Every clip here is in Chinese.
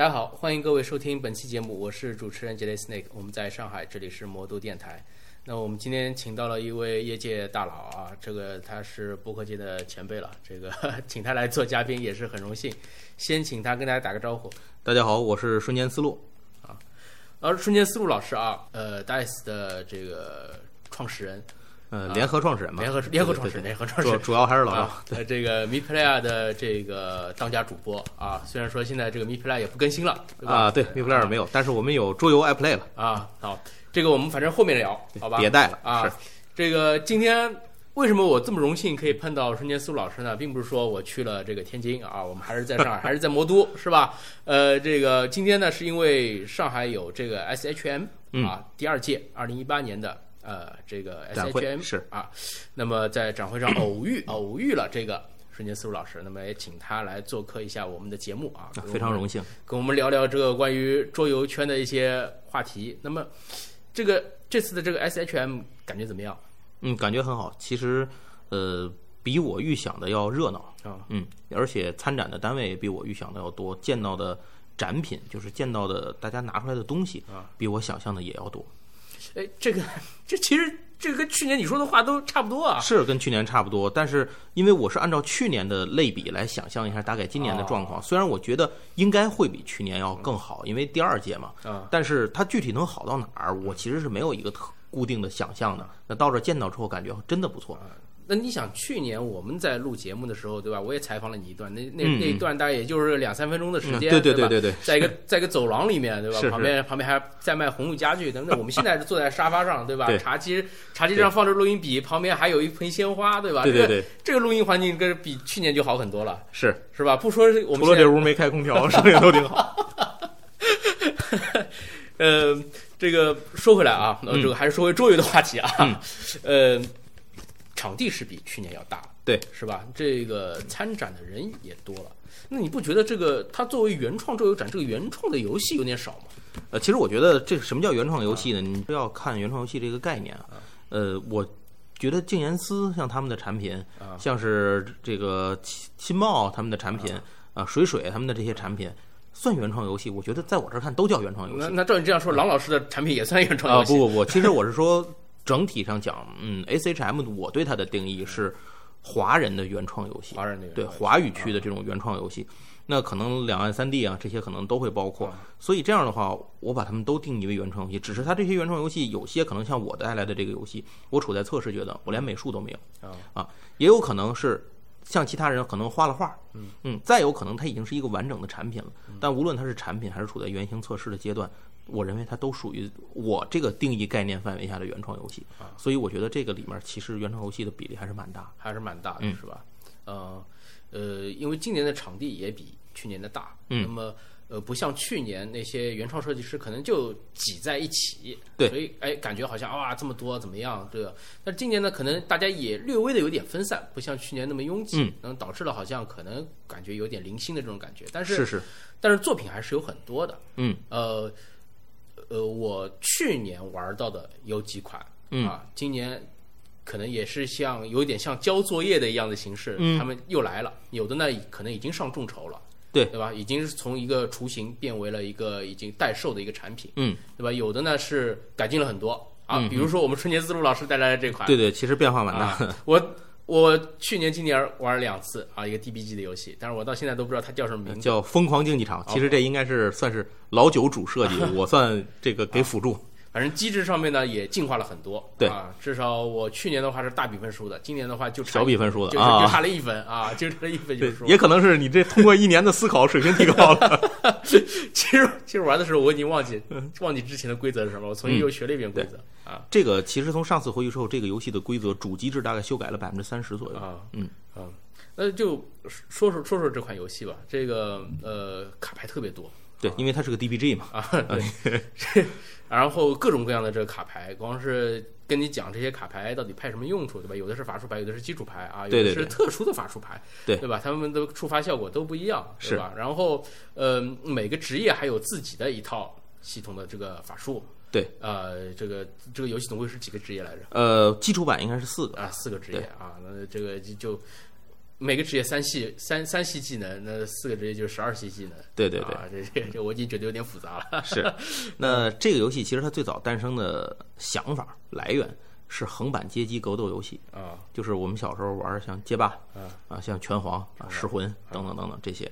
大家好，欢迎各位收听本期节目，我是主持人杰雷 Snake，我们在上海，这里是魔都电台。那我们今天请到了一位业界大佬啊，这个他是播客界的前辈了，这个 请他来做嘉宾也是很荣幸。先请他跟大家打个招呼。大家好，我是瞬间思路啊。而瞬间思路老师啊，呃，Dice 的这个创始人，呃，联合创始人嘛，联合联合创始人，联合创始人，主要还是老赵。呃，这个 Me Player 的这个当家主播啊，虽然说现在这个 Me Player 也不更新了啊，对，Me Player 没有，但是我们有桌游 iPlay 了啊。好，这个我们反正后面聊，好吧？别带了啊。这个今天。为什么我这么荣幸可以碰到孙坚苏老师呢？并不是说我去了这个天津啊，我们还是在上海，还是在魔都，是吧？呃，这个今天呢，是因为上海有这个 SHM 啊，第二届二零一八年的呃这个 SHM 是啊，那么在展会上 偶遇偶遇了这个瞬间思路老师，那么也请他来做客一下我们的节目啊，非常荣幸，跟我们聊聊这个关于桌游圈的一些话题。那么这个这次的这个 SHM 感觉怎么样？嗯，感觉很好。其实，呃，比我预想的要热闹啊。嗯，而且参展的单位比我预想的要多，见到的展品就是见到的大家拿出来的东西啊，比我想象的也要多。哎，这个这其实这个跟去年你说的话都差不多啊。是跟去年差不多，但是因为我是按照去年的类比来想象一下大概今年的状况，虽然我觉得应该会比去年要更好，因为第二届嘛。啊。但是它具体能好到哪儿，我其实是没有一个特。固定的想象的，那到这见到之后感觉真的不错。那你想，去年我们在录节目的时候，对吧？我也采访了你一段，那那那一段大概也就是两三分钟的时间，对对对对对，在一个在一个走廊里面，对吧？旁边旁边还在卖红木家具等等。我们现在是坐在沙发上，对吧？茶几茶几上放着录音笔，旁边还有一盆鲜花，对吧？对对对，这个录音环境跟比去年就好很多了，是是吧？不说我们除了这屋没开空调，声音都挺好。呃。这个说回来啊，那这个还是说回桌游的话题啊，呃，场地是比去年要大，对，是吧？这个参展的人也多了，那你不觉得这个它作为原创桌游展，这个原创的游戏有点少吗？呃，其实我觉得这什么叫原创游戏呢？你不要看原创游戏这个概念啊，呃，我觉得静言思像他们的产品，像是这个新茂他们的产品啊，水水他们的这些产品。算原创游戏，我觉得在我这儿看都叫原创游戏。那那照你这样说，郎老师的产品也算原创游戏？啊不不不，其实我是说整体上讲，嗯，S H M 我对它的定义是华人的原创游戏，华人的对华语区的这种原创游戏。那可能两岸三地啊，这些可能都会包括。所以这样的话，我把他们都定义为原创游戏。只是它这些原创游戏有些可能像我带来的这个游戏，我处在测试阶段，我连美术都没有啊，也有可能是。像其他人可能画了画，嗯嗯，再有可能它已经是一个完整的产品了。但无论它是产品还是处在原型测试的阶段，我认为它都属于我这个定义概念范围下的原创游戏。所以我觉得这个里面其实原创游戏的比例还是蛮大，还是蛮大的，是吧？呃呃，因为今年的场地也比去年的大，那么。呃，不像去年那些原创设计师可能就挤在一起，对，所以哎，感觉好像哇这么多怎么样？对吧？但今年呢，可能大家也略微的有点分散，不像去年那么拥挤，嗯，导致了好像可能感觉有点零星的这种感觉。但是是是，但是作品还是有很多的，嗯，呃呃，我去年玩到的有几款，啊，今年可能也是像有点像交作业的一样的形式，他们又来了，有的呢可能已经上众筹了。对对吧？已经是从一个雏形变为了一个已经待售的一个产品，嗯，对吧？有的呢是改进了很多啊，比如说我们春节自路老师带来的这款，对对，其实变化蛮大。我我去年今年玩了两次啊，一个 DBG 的游戏，但是我到现在都不知道它叫什么名字，叫《疯狂竞技场》。其实这应该是算是老九主设计，我算这个给辅助。反正机制上面呢也进化了很多，对啊，至少我去年的话是大比分输的，今年的话就小比分输的，就就差了一分啊，就差了一分就输。也可能是你这通过一年的思考水平提高了。其实其实玩的时候我已经忘记忘记之前的规则是什么，我重新又学了一遍规则啊。这个其实从上次回去之后，这个游戏的规则主机制大概修改了百分之三十左右啊，嗯啊，那就说说说说这款游戏吧，这个呃卡牌特别多。对，因为它是个 DBG 嘛啊，对，然后各种各样的这个卡牌，光是跟你讲这些卡牌到底派什么用处，对吧？有的是法术牌，有的是基础牌啊，有的是特殊的法术牌，对对吧？他们的触发效果都不一样，是吧？然后呃，每个职业还有自己的一套系统的这个法术，对，呃，这个这个游戏总共是几个职业来着？呃，基础版应该是四个啊，四个职业啊，那这个就。每个职业三系三三系技能，那四个职业就是十二系技能。对对对，啊，这这这我已经觉得有点复杂了。是。那这个游戏其实它最早诞生的想法来源是横版街机格斗游戏，啊就是我们小时候玩的像街霸啊啊，像拳皇啊、噬魂等等等等这些。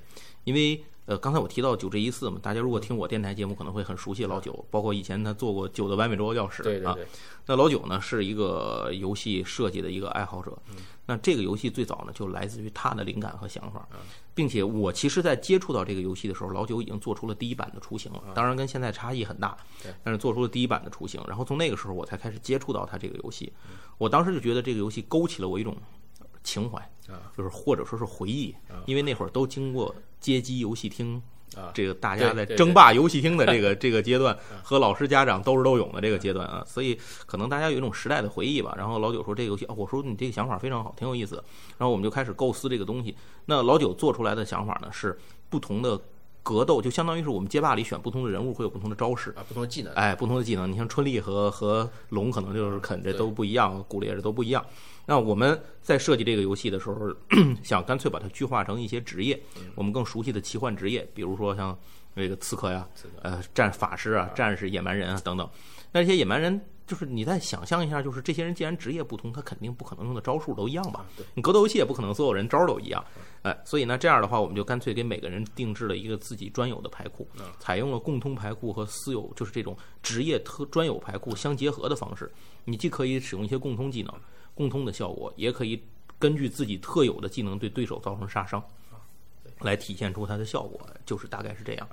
因为呃，刚才我提到九这一四嘛，大家如果听我电台节目可能会很熟悉老九，包括以前他做过《九的完美钥匙》啊。那老九呢是一个游戏设计的一个爱好者，那这个游戏最早呢就来自于他的灵感和想法，并且我其实在接触到这个游戏的时候，老九已经做出了第一版的雏形了，当然跟现在差异很大对，但是做出了第一版的雏形，然后从那个时候我才开始接触到他这个游戏，我当时就觉得这个游戏勾起了我一种情怀，啊就是或者说是回忆，因为那会儿都经过街机游戏厅。啊这个大家在争霸游戏厅的这个 这个阶段，和老师家长斗智斗勇的这个阶段啊，所以可能大家有一种时代的回忆吧。然后老九说这个游戏，哦，我说你这个想法非常好，挺有意思。然后我们就开始构思这个东西。那老九做出来的想法呢，是不同的格斗，就相当于是我们街霸里选不同的人物会有不同的招式，啊，不同的技能。哎，不同的技能。你像春丽和和龙可能就是啃这都不一样，骨裂这都不一样。那我们在设计这个游戏的时候，想干脆把它具化成一些职业，我们更熟悉的奇幻职业，比如说像那个刺客呀，呃，战法师啊、战士、野蛮人啊等等。那这些野蛮人，就是你再想象一下，就是这些人既然职业不同，他肯定不可能用的招数都一样吧？对，你格斗游戏也不可能所有人招都一样，哎，所以呢，这样的话，我们就干脆给每个人定制了一个自己专有的牌库，采用了共通牌库和私有，就是这种职业特专有牌库相结合的方式。你既可以使用一些共通技能、共通的效果，也可以根据自己特有的技能对对手造成杀伤，来体现出它的效果，就是大概是这样。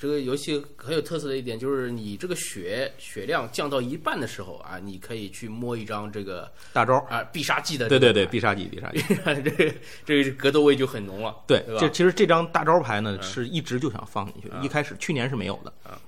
这个游戏很有特色的一点就是，你这个血血量降到一半的时候啊，你可以去摸一张这个大招，啊必杀技的对对对，必杀技，必杀技。这个这个格斗味就很浓了。对，这其实这张大招牌呢是一直就想放进去，一开始去年是没有的，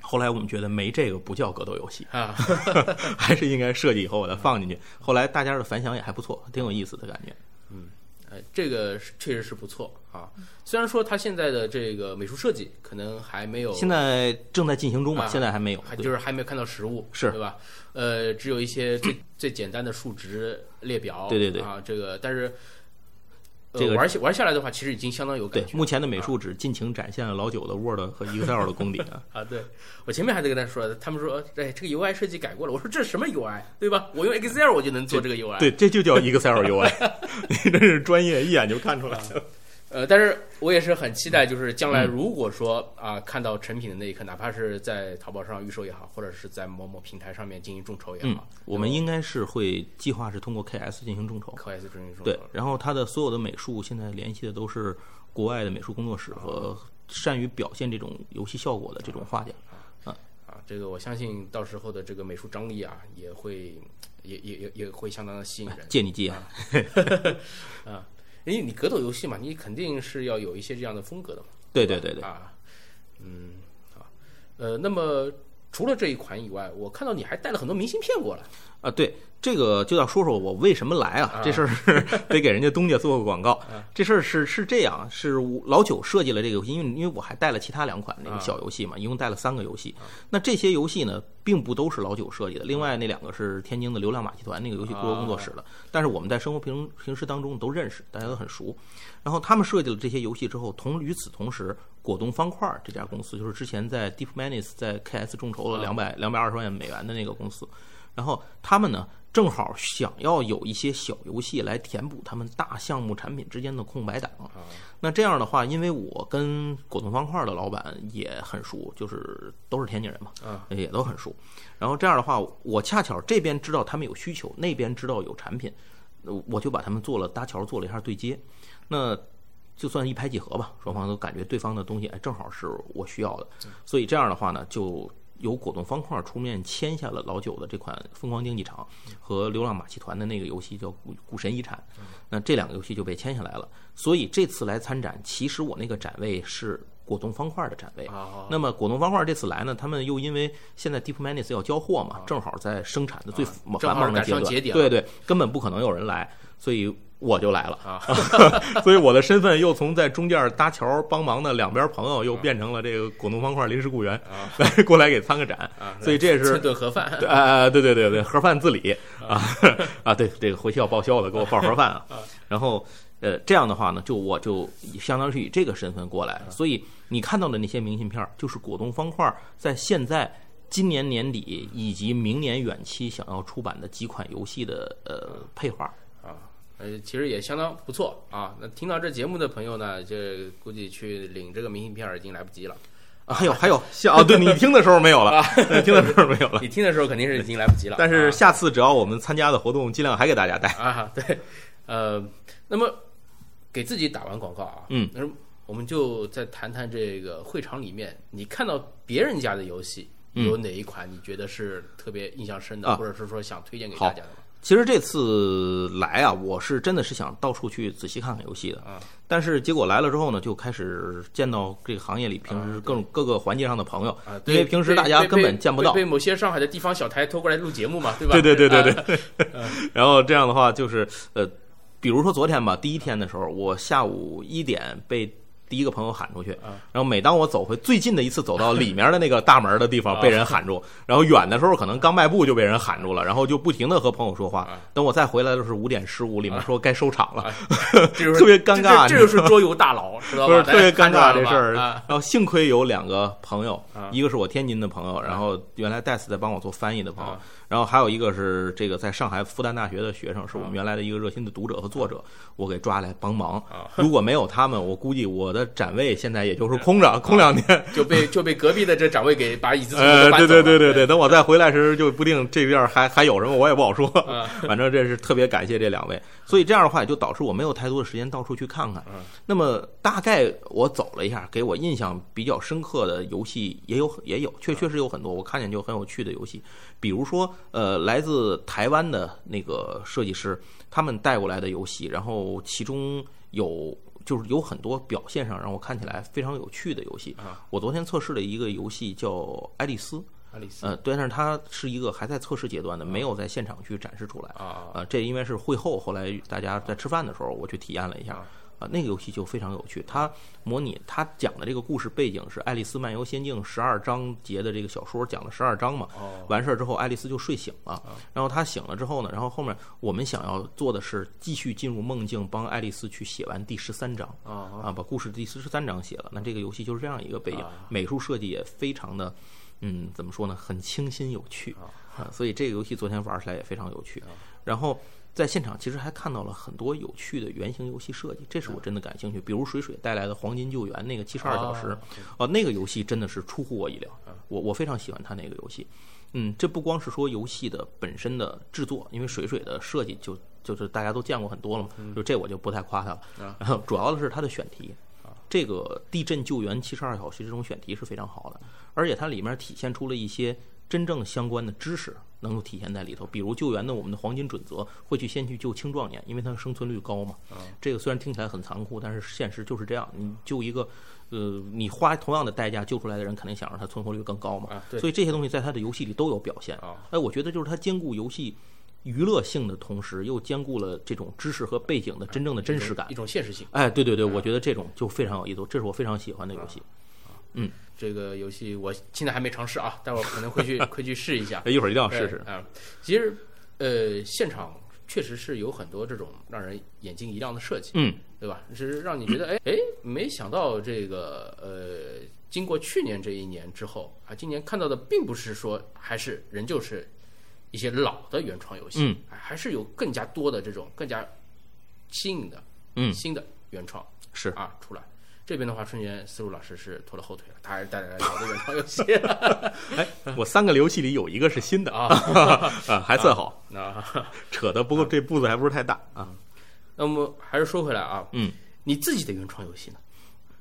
后来我们觉得没这个不叫格斗游戏，啊，还是应该设计以后把它放进去。后来大家的反响也还不错，挺有意思的感觉。嗯哎，这个确实是不错啊。虽然说他现在的这个美术设计可能还没有，现在正在进行中嘛，啊现在还没有。还就是还没有看到实物，是对吧？呃，只有一些最最简单的数值列表，对对对啊，这个但是。呃这个玩下玩下来的话，其实已经相当有感觉。对目前的美术只尽情展现了老九的 Word 和 Excel 的功底啊。啊，对我前面还在跟他说，他们说，哎，这个 UI 设计改过了。我说这是什么 UI，对吧？我用 Excel 我就能做这个 UI。对，这就叫 Excel UI，你真是专业，一眼就看出来了。呃，但是我也是很期待，就是将嗯来如果说啊、看到成品的那一刻，哪怕是在淘宝上预售也好，或者是在某某平台上面进行众筹也嗯好，，我们应该是会计划是通过 KS 进行众筹。，KS 进行众筹。对，然后它的所有的美术现在联系的都是国外的美术工作室和善于表现这种游戏效果的这种画家。啊，啊这个我相信到时候的这个美术张力啊，也会也也也也会相当的吸引人。借你吉言，啊，因为你格斗游戏嘛，你肯定是要有一些这样的风格的嘛。对对对对，啊，嗯，啊，呃，那么除了这一款以外，我看到你还带了很多明信片过来。啊，对，这个就要说说我为什么来啊。这事儿是 得给人家东家做个广告。这事儿是是这样，是我老九设计了这个游戏，因为因为我还带了其他两款那个小游戏嘛，一共带了三个游戏。那这些游戏呢，并不都是老九设计的，另外那两个是天津的流量马戏团那个游戏工作室的。但是我们在生活平平时当中都认识，大家都很熟。然后他们设计了这些游戏之后，同与此同时，果冻方块这家公司就是之前在 Deep Manis 在 KS 众筹了两百两百二十万美元的那个公司。然后他们呢，正好想要有一些小游戏来填补他们大项目产品之间的空白档。那这样的话，因为我跟果冻方块的老板也很熟，就是都是天津人嘛，也都很熟。然后这样的话，我恰巧这边知道他们有需求，那边知道有产品，呃我就把他们做了搭桥，做了一下对接。那就算一拍即合吧，双方都感觉对方的东西哎正好是我需要的，所以这样的话呢，就由果冻方块出面签下了老九的这款《疯狂竞技场》和《流浪马戏团》的那个游戏叫《股股神遗产》，那这两个游戏就被签下来了。所以这次来参展，其实我那个展位是果冻方块的展位。啊，那么果冻方块这次来呢，他们又因为现在 Deep Manis 要交货嘛，正好在生产的最繁忙的阶段，上节点对对，根本不可能有人来，所以我就来了。啊，所以我的身份又从在中间搭桥帮忙的两边朋友，又变成了这个果冻方块临时雇员，来 过来给参个展。啊，所以这也是蹭顿盒饭。对啊，对对对对，盒饭自理啊 啊，对，这个回去要报销的，给我报盒饭啊。然后呃，这样的话呢，就我就相当于是以这个身份过来，所以你看到的那些明信片，就是果冻方块在现在今年年底以及明年远期想要出版的几款游戏的呃配画。啊，呃，其实也相当不错啊。那听到这节目的朋友呢，这估计去领这个明信片已经来不及了。啊还有还有，像哦，对你听的时候没有了，对听的时候没有了。你听的时候肯定是已经来不及了。但是啊下次只要我们参加的活动，尽量还给大家带。啊，对，呃，那么给自己打完广告啊，嗯，那我们就再谈谈这个会场里面你看到别人家的游戏。有哪一款你觉得是特别印象深的，或者是说想推荐给大家的吗？其实这次来啊，我是真的是想到处去仔细看看游戏的。啊但是结果来了之后呢，就开始见到这个行业里平时各种各个环节上的朋友，啊，因为平时大家根本见不到被。某些上海的地方小台拖过来录节目嘛，对吧？对对对对啊对。然后这样的话，就是呃，比如说昨天吧，第一天的时候，我下午一点被第一个朋友喊出去，啊。然后每当我走回最近的一次走到里面的那个大门的地方，啊。被人喊住，然后远的时候可能刚迈步就被人喊住了，然后就不停的和朋友说话。啊。等我再回来的时候五点十五，里面说该收场了，特别尴尬这就是桌游大佬，知道吧？特别尴尬这事儿。啊。然后幸亏有两个朋友啊，一个是我天津的朋友，然后原来戴斯在帮我做翻译的朋友啊，然后还有一个是这个在上海复旦大学的学生，是我们原来的一个热心的读者和作者，我给抓来帮忙。啊。如果没有他们，我估计我的展位现在也就是空着，空两天。就被就被隔壁的这展位给把椅子对搬走了对对对对，等我再回来时，就不定这边还还有什么，我也不好说。啊 反正这是特别感谢这两位，所以这样的话也就导致我没有太多的时间到处去看看。嗯那么大概我走了一下，给我印象比较深刻的游戏也有也有，确确实有很多，我看见就很有趣的游戏，比如说呃来自台湾的那个设计师他们带过来的游戏，然后其中有。就是有很多表现上让我看起来非常有趣的游戏啊。我昨天测试了一个游戏叫《爱丽丝》，爱丽丝呃，对，但是它是一个还在测试阶段的，没有在现场去展示出来。啊呃，这因为是会后，后来大家在吃饭的时候，我去体验了一下啊。啊，那个游戏就非常有趣，它模拟它讲的这个故事背景是《爱丽丝漫游仙境》十二章节的这个小说，讲了十二章嘛。哦完事儿之后，爱丽丝就睡醒了。然后她醒了之后呢，然后后面我们想要做的是继续进入梦境，帮爱丽丝去写完第十三章。啊啊，把故事第四十三章写了。那这个游戏就是这样一个背景啊，美术设计也非常的，嗯，怎么说呢，很清新有趣啊。所以这个游戏昨天玩起来也非常有趣。然后在现场其实还看到了很多有趣的原型游戏设计，这是我真的感兴趣。比如水水带来的《黄金救援》那个七十二小时哦，哦，那个游戏真的是出乎我意料，我我非常喜欢它那个游戏。嗯，这不光是说游戏的本身的制作，因为水水的设计就就是大家都见过很多了嘛，就这我就不太夸他了。然后主要的是它的选题，这个地震救援七十二小时这种选题是非常好的，而且它里面体现出了一些真正相关的知识能够体现在里头，比如救援的我们的黄金准则会去先去救青壮年，因为它生存率高嘛。这个虽然听起来很残酷，但是现实就是这样，你救一个。呃，你花同样的代价救出来的人，肯定想让他存活率更高嘛。所以这些东西在他的游戏里都有表现。啊哎，我觉得就是他兼顾游戏娱乐性的同时，又兼顾了这种知识和背景的真正的真实感一。种现实性。哎，对对对，我觉得这种就非常有意思，这是我非常喜欢的游戏。这个游戏我现在还没尝试啊，待会儿可能会去 会去试一下。哎一会儿一定要试试。啊、其实呃，现场确实是有很多这种让人眼睛一亮的设计，嗯，对吧？是让你觉得哎哎，没想到这个呃，经过去年这一年之后啊，今年看到的并不是说还是仍旧是一些老的原创游戏，嗯哎还是有更加多的这种更加新颖的、嗯新的原创是啊出来。这边的话，春节思路老师是拖了后腿了，他还是带来了老的原创游戏 哎，我三个游戏里有一个是新的啊。啊，还算好，那扯的不过这步子还不是太大啊。那么还是说回来啊，嗯，你自己的原创游戏呢？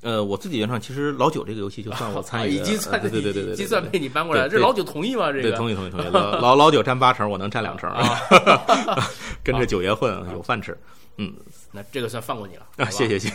呃，我自己原创其实老九这个游戏就算我参与已经算呃对对对对，已经算被你搬过来这老九同意吗？这对，个同意同意同意。老老老九占八成，我能占两成，啊跟着九爷混有饭吃。嗯那这个算放过你了，啊，谢谢谢。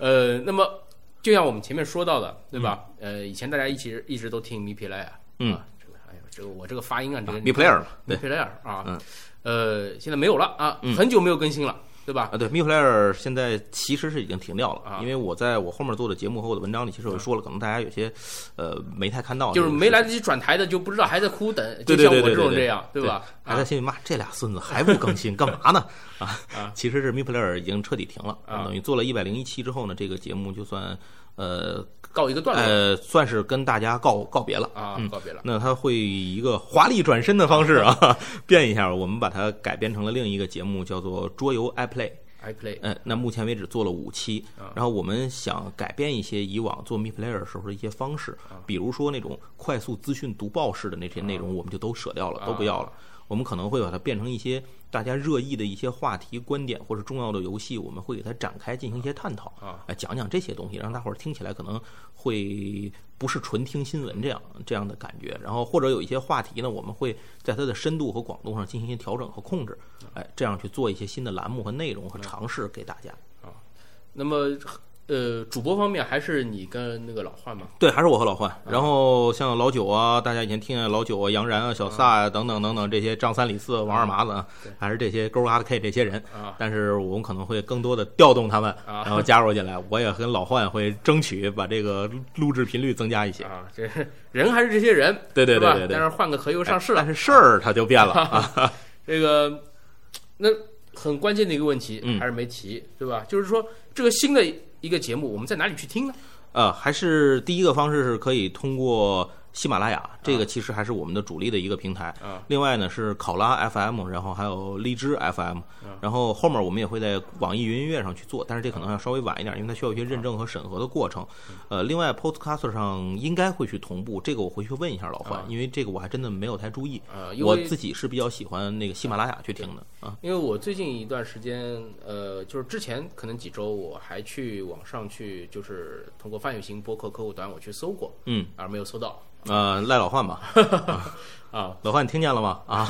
呃，那么就像我们前面说到的，对吧？嗯呃，以前大家一起一直都听 Mi Play 啊，嗯啊，这个哎呀，这个我这个发音啊，这个 Mi Player 嘛，Mi 对 Player 啊嗯，呃，现在没有了啊，嗯很久没有更新了。对对吧？啊，对，Mi Player 现在其实是已经停掉了，啊因为我在我后面做的节目和我的文章里，其实我说了，可能大家有些呃没太看到，就是没来得及转台的就不知道，还在哭等，就像我这种这样，对吧？啊还在心里骂这俩孙子还不更新，干嘛呢？啊啊，其实是 Mi Player 已经彻底停了，啊等于做了一百零一期之后呢，这个节目就算呃告一个段落呃算是跟大家告告别了。啊，嗯告别了。那他会以一个华丽转身的方式啊，变一下，我们把它改编成了另一个节目，叫做桌游 iPlay。iPlay 嗯，那目前为止做了五期，啊然后我们想改变一些以往做 Mi Player 时候的一些方式，啊比如说那种快速资讯读报式的那些内容，我们就都舍掉了，都不要了。我们可能会把它变成一些大家热议的一些话题、观点或者重要的游戏，我们会给它展开进行一些探讨，啊来讲讲这些东西，让大伙儿听起来可能会不是纯听新闻这样这样的感觉。然后或者有一些话题呢，我们会在它的深度和广度上进行一些调整和控制，哎，这样去做一些新的栏目和内容和尝试给大家。啊那么呃，主播方面还是你跟那个老焕吗？对，还是我和老焕。然后像老九啊，大家以前听见老九啊、杨然啊、小撒啊等等等等这些张三李四、王二麻子啊，还是这些勾嘎的 K 这些人。啊但是我们可能会更多的调动他们，啊然后加入进来。我也跟老焕会争取把这个录制频率增加一些。啊，这 人还是这些人，对对对对对但是换个壳又上市了但，是事儿它就变了啊。这个那很关键的一个问题嗯还是没提，对吧？就是说这个新的一个节目，我们在哪里去听呢？呃，还是第一个方式是可以通过喜马拉雅，这个其实还是我们的主力的一个平台。啊另外呢是考拉 FM，然后还有荔枝 FM，然后后面我们也会在网易云音乐上去做，但是这可能要稍微晚一点，因为它需要一些认证和审核的过程。呃，另外 Podcast 上应该会去同步，这个我回去问一下老啊焕，因为这个我还真的没有太注意。啊，我自己是比较喜欢那个喜马拉雅去听的啊。因为我最近一段时间，呃，就是之前可能几周，我还去网上去，就是通过范有型播客客户端我去搜过，嗯，而没有搜到呃，赖老焕吧，啊。老范你听见了吗？啊，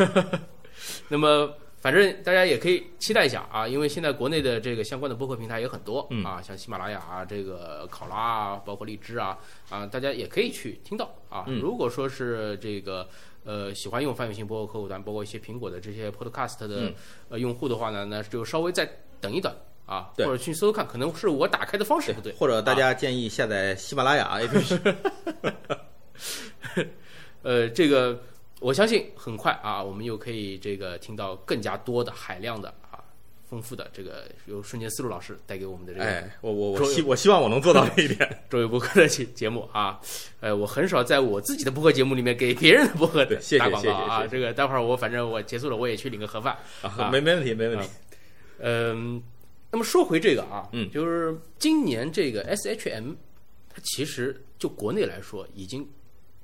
那么反正大家也可以期待一下啊，因为现在国内的这个相关的播客平台也很多、嗯啊，像喜马拉雅啊、这个考拉啊，包括荔枝啊啊，大家也可以去听到啊。嗯如果说是这个呃喜欢用范有型播客客户端，包括一些苹果的这些 Podcast 的、嗯呃用户的话呢，那就稍微再等一等啊，或者去搜搜看，可能是我打开的方式不对，或者大啊家建议下载喜马拉雅 APP。呃，这个我相信很快啊，我们又可以这个听到更加多的海量的啊丰富的这个由瞬间思路老师带给我们的这个哎，我我我希我希望我能做到这一点。周围播客的节节目啊，呃，我很少在我自己的播客节目里面给别人的播客对谢谢打广告啊。这个待会儿我反正我结束了，我也去领个盒饭。啊，没没问题，没问题。嗯，那么说回这个啊，嗯就是今年这个 SHM，它其实就国内来说，已经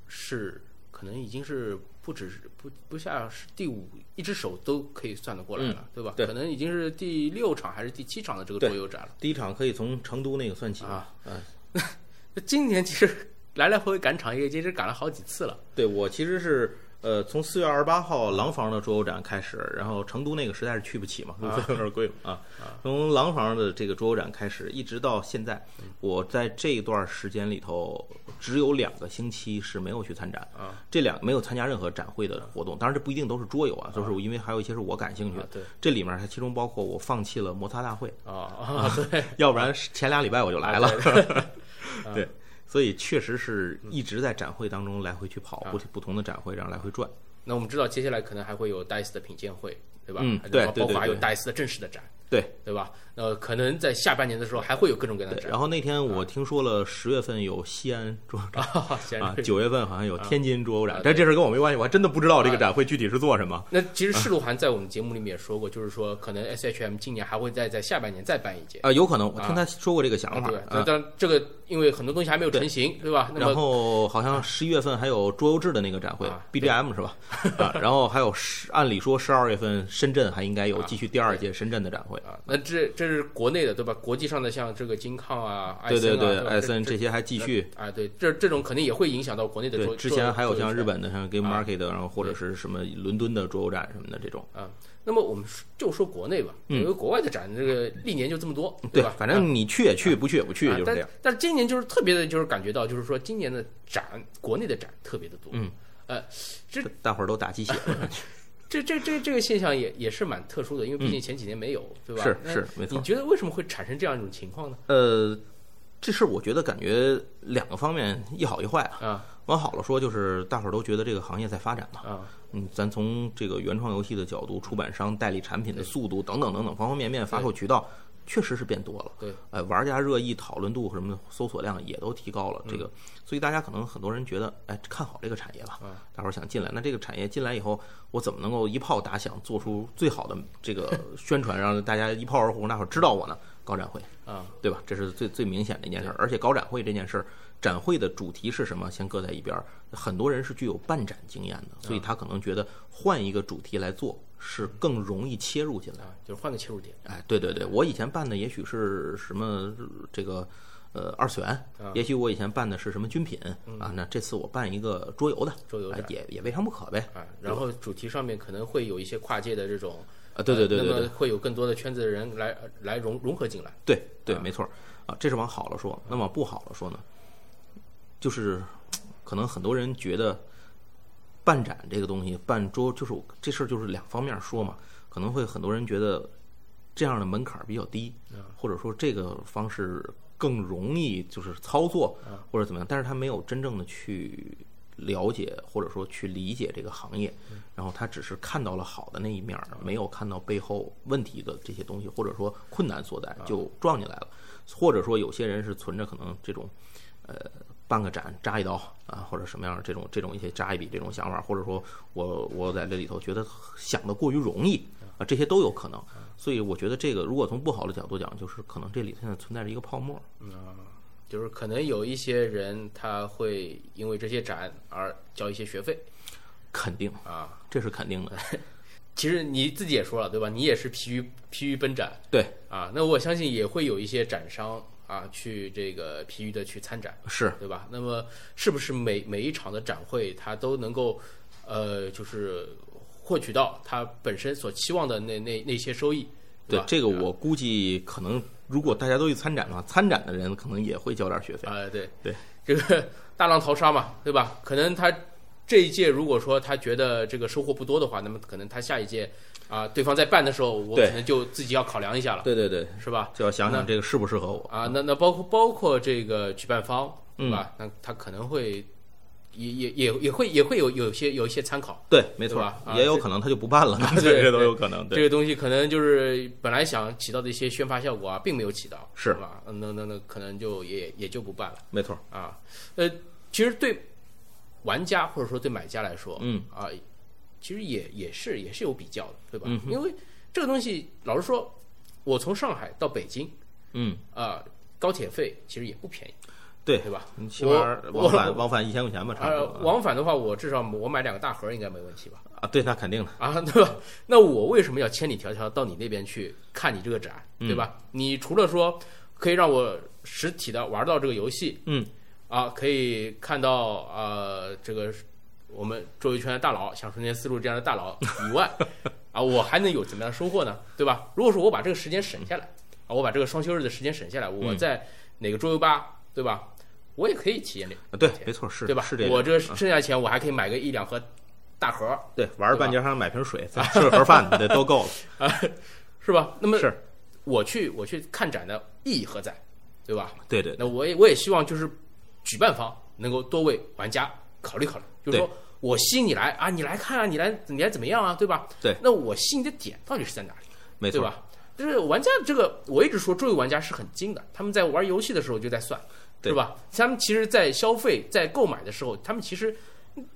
是可能已经是不只是不不下是第五一只手都可以算得过来了，对吧？对可能已经是第六场还是第七场的这个对桌游展了第一场可以从成都那个算起啊。嗯，那今年其实来来回回赶场也其实赶了好几次了。对我其实是呃从四月二十八号廊坊的桌游展开始，然后成都那个实在是去不起嘛，路费有点贵嘛啊。从廊坊的这个桌游展开始，一直到现在，我在这一段时间里头只有两个星期是没有去参展啊，这两没有参加任何展会的活动。当然这不一定都是桌游啊，就是因为还有一些是我感兴趣的。啊对这里面它其中包括我放弃了摩擦大会，啊啊，对，要不然前俩礼拜我就来了。对，所以确实是一直在展会当中来回去跑，啊不不同的展会，然后来回转。那我们知道接下来可能还会有 DICE 的品鉴会，对吧？对对包括还有对 DICE 的正式的展，对对吧？呃，可能在下半年的时候还会有各种各样的，展。然后那天我听说了，十月份有西安桌游 展啊，九月份好像有天津桌游啊展，但这事儿跟我没关系，我还真的不知道这个展会具体是做什么。那其实世路涵在我们节目里面也说过，就是说可能 SHM 今年还会再在下半年再办一届。啊，有可能，我听他说过这个想法啊对，但这个因为很多东西还没有成型，对吧？那然后好像十一月份还有桌游制的那个展会啊，BGM 是吧？啊，然后还有十，按理说十二月份深圳还应该有啊继续第二届深圳的展会。啊，那这这是国内的，对吧？国际上的像这个金抗啊、艾对对对，艾森这这些还继续。啊，对，这这种肯定也会影响到国内的桌。对，之前还有像日本的像 Game 啊 Market，然后或者是什么伦敦的桌游展什么的这种。啊。那么我们就说国内吧，嗯因为国外的展这个历年就这么多，对吧？，反正你去也去，不去也不去，啊就是这样。但是今年就是特别的，就是感觉到，就是说今年的展，国内的展特别的多。嗯，呃，这大伙儿都打鸡血了。这这这这个现象也也是蛮特殊的，因为毕竟前几年没有，对吧？是是没错你觉得为什么会产生这样一种情况呢？呃，这事儿我觉得感觉两个方面，一好一坏啊。啊往好了说，就是大伙儿都觉得这个行业在发展嘛。啊嗯，咱从这个原创游戏的角度，出版商代理产品的速度等等等等方方面面，发售渠道确实是变多了。对，呃，玩家热议、讨论度什么的搜索量也都提高了。这个，所以大家可能很多人觉得，哎，看好这个产业吧，嗯大伙儿想进来。那这个产业进来以后，我怎么能够一炮打响，做出最好的这个 宣传，让大家一炮而红，大伙儿知道我呢？搞展会，啊对吧？这是最最明显的一件事儿。而且搞展会这件事儿，展会的主题是什么？先搁在一边儿。很多人是具有办展经验的，所以他可能觉得换一个主题来做是更容易切入进来。啊，就是换个切入点。哎，对对对，我以前办的也许是什么这个呃二次元，也许我以前办的是什么军品啊，那这次我办一个桌游的，桌游哎也也未尝不可呗。啊，然后主题上面可能会有一些跨界的这种啊，对对对对呃那么会有更多的圈子的人来来融融合进来。对对，没错儿啊，这是往好了说。那往不好了说呢，就是可能很多人觉得办展这个东西，办桌就是这事儿就是两方面说嘛，可能会很多人觉得这样的门槛儿比较低，或者说这个方式更容易就是操作或者怎么样，但是他没有真正的去了解或者说去理解这个行业，然后他只是看到了好的那一面儿，没有看到背后问题的这些东西，或者说困难所在，就撞进来了，或者说有些人是存着可能这种呃。办个展扎一刀啊，或者什么样儿这种这种一些扎一笔这种想法，或者说我我在这里头觉得想的过于容易啊，这些都有可能。所以我觉得这个如果从不好的角度讲，就是可能这里现在存在着一个泡沫。就是可能有一些人他会因为这些展而交一些学费肯定，啊。这是肯定的。其实你自己也说了，对吧？你也是疲于疲于奔展对，啊。那我相信也会有一些展商啊去这个疲于的去参展，是对吧？那么是不是每每一场的展会，它都能够呃，就是获取到它本身所期望的那那那些收益？吧对这个，我估计可能如果大家都去参展的话，参展的人可能也会交点学费。啊、对对，这个大浪淘沙嘛，对吧？可能他这一届如果说他觉得这个收获不多的话，那么可能他下一届啊，对方在办的时候，我可能就自己要考量一下了，对对对，是吧？就要想想这个适不适合我。啊，那那包括包括这个举办方，对嗯吧？那他可能会也也也也会也会有有些有一些参考。对，没错吧，啊也有可能他就不办了，对这这都有可能。这对，个东西可能就是本来想起到的一些宣发效果啊，并没有起到，是吧？嗯那那那可能就也也就不办了没错。啊。呃，其实对玩家或者说对买家来说，嗯啊，其实也也是也是有比较的，对吧？嗯因为这个东西，老实说，我从上海到北京嗯，啊，高铁费其实也不便宜，对对吧？你起码我往返往返一千块钱吧，差不呃，多。往返的话，我至少我买两个大盒应该没问题吧？啊，对，那肯定的。啊，对吧？那我为什么要千里迢迢到你那边去看你这个展，嗯对吧？你除了说可以让我实体的玩到这个游戏，嗯，啊，可以看到呃这个我们周围圈的大佬，像春天思路这样的大佬以外，啊，我还能有怎么样的收获呢？对吧？如果说我把这个时间省下来，啊，我把这个双休日的时间省下来，我嗯在哪个桌游吧，对吧？我也可以体验这个，啊，对，没错，是对吧？是这个。我这剩下钱，我还可以买个一两盒大盒，对玩儿半截儿还买瓶水，再吃个盒饭，这都够了。是吧？那么是，我去我去看展的意义何在，对吧？对对，那我也我也希望就是举办方能够多为玩家考虑考虑，就是说我吸引你来啊，你来看啊，你来你来怎么样啊，对吧？对，那我吸引的点到底是在哪里，没错，对吧？就是玩家这个，我一直说桌游玩家是很精的，他们在玩游戏的时候就在算，对是吧？他们其实，在消费、在购买的时候，他们其实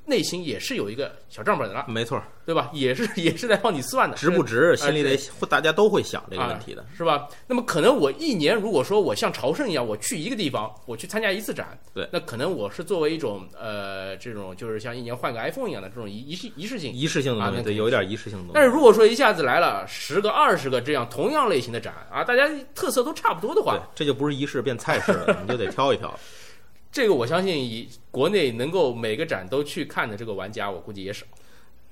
内心也是有一个小账本的了，没错，对吧？也是 也是在帮你算的，值不值，啊心里得大家都会想这个问题的。是吧？那么可能我一年如果说我像朝圣一样，我去一个地方，我去参加一次展，对，那可能我是作为一种呃这种就是像一年换个 iPhone 一样的这种仪仪式仪式性。仪式性的东西，对，有一点仪式性的东西。但是如果说一下子来了十个、二十个这样同样类型的展啊，大家特色都差不多的对话，，这就不是仪式变菜式了，你就得挑一挑。这个我相信以国内能够每个展都去看的这个玩家，我估计也少，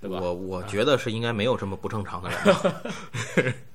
对吧？我我觉得是应该没有这么不正常的人吧，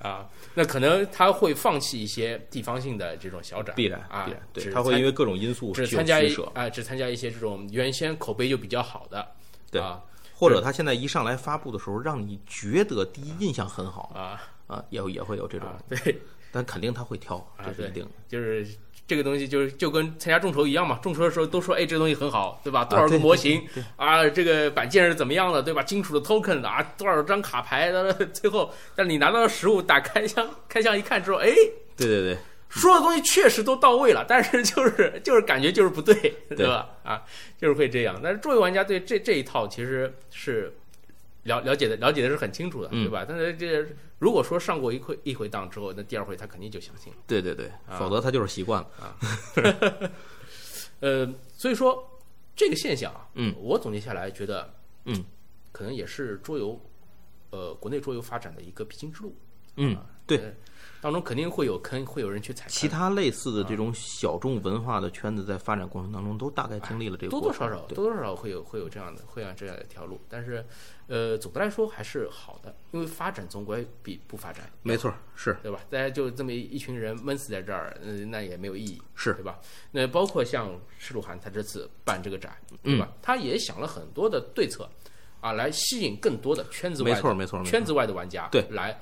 啊，那可能他会放弃一些地方性的这种小展，必然啊必然，，对，他会因为各种因素去只参加一啊，只参加一些这种原先口碑就比较好的，对啊，或或者他现在一上来发布的时候，让你觉得第一印象很好啊。啊，也也会有这种，啊，对但肯定他会挑，这是一定的。就是这个东西就是就跟参加众筹一样嘛，众筹的时候都说哎这个东西很好，对吧？多少个模型啊，这个板件是怎么样的，对吧？金属的 token 啊，多少张卡牌的，最后但你拿到实物打开箱开箱一看之后，哎，对对对，说的东西确实都到位了，但是就是就是感觉就是不对，对吧？啊，就是会这样。但是作为玩家对这这一套其实是了了解的了解的是很清楚的，嗯对吧？但是这如果说上过一回一回当之后，那第二回他肯定就相信了。对对对，啊否则他就是习惯了啊。呃，所以说这个现象啊，嗯，我总结下来觉得，嗯，可能也是桌游，呃，国内桌游发展的一个必经之路。嗯，对，呃当中肯定会有坑，会有人去踩。其他类似的这种小众文化的圈子，在发展过程当中都大概经历了这个多多少少多多少少会有会有这样的会有这样一条路，但是呃，总的来说还是好的，因为发展总归比不发展，没错，是对吧？大家就这么一群人闷死在这儿，呃，那也没有意义，是对吧？那包括像施鲁涵他这次办这个展，对嗯吧？他也想了很多的对策啊，来吸引更多的圈子没错没错圈子外的玩家对来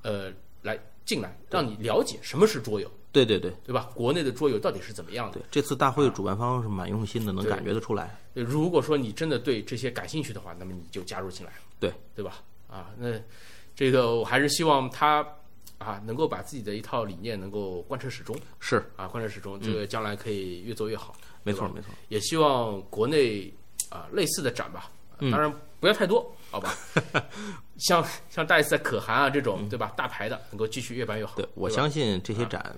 呃来进来，让你了解什么是桌游，对对对对吧？国内的桌游到底是怎么样的？对，这次大会主办方是蛮用心的，能感觉得出来。对如果说你真的对这些感兴趣的话，那么你就加入进来，对对吧？啊，那这个我还是希望他啊能够把自己的一套理念能够贯彻始终是，啊，贯彻始终，这个将来可以越做越好。没错没错。也希望国内啊类似的展吧，嗯当然不要太多，好吧？像像大 S 在可汗啊这种，对吧？大牌的能够继续越办越好。嗯对，我相信这些展，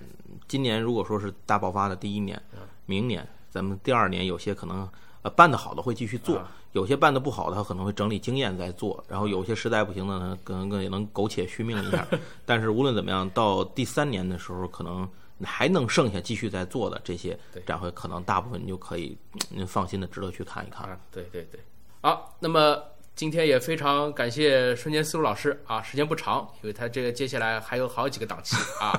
今年如果说是大爆发的第一年，明年咱们第二年有些可能呃办得好的会继续做啊，有些办得不好的他可能会整理经验再做，然后有些实在不行的呢，可能也能苟且续命一下。但是无论怎么样，到第三年的时候，可能还能剩下继续在做的这些展会，可能大部分你就可以您放心的值得去看一看。啊，对对对，好，那么今天也非常感谢瞬间思路老师啊，时间不长，因为他这个接下来还有好几个档期啊，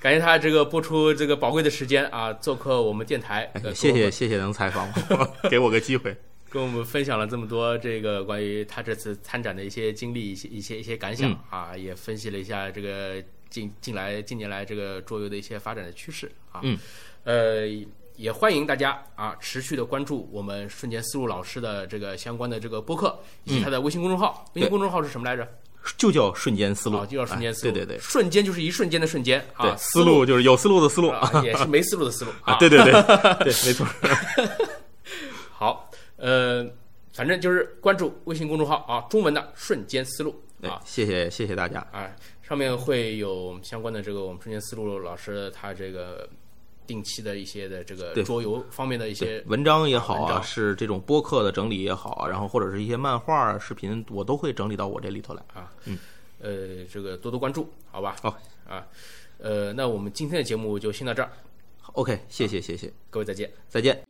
感谢他这个播出这个宝贵的时间啊，做客我们电台，谢谢谢谢能采访我，给我个机会。跟我们分享了这么多这个关于他这次参展的一些经历、一些一些一些感想、嗯啊，也分析了一下这个近近来近年来这个桌游的一些发展的趋势啊。嗯，呃，也欢迎大家啊持续的关注我们瞬间思路老师的这个相关的这个播客以及他的微信公众号。微信公众号是什么来着？就叫瞬间思路，啊，就叫瞬间思路。哎对对对瞬间就是一瞬间的瞬间啊，对，思路就是有思路的思路啊，也是没思路的思路 啊。对对对 对，没错。好，呃，反正就是关注微信公众号啊，中文的瞬间思路对啊，谢谢谢谢大家。啊，上面会有相关的这个我们瞬间思路老师他这个定期的一些的这个桌游方面的一些，文章也好啊，是这种播客的整理也好啊，然后或者是一些漫画啊、视频，我都会整理到我这里头来。啊，嗯呃，这个多多关注，好吧？好啊，呃，那我们今天的节目就先到这儿，OK，谢谢谢谢，各位再见。再见。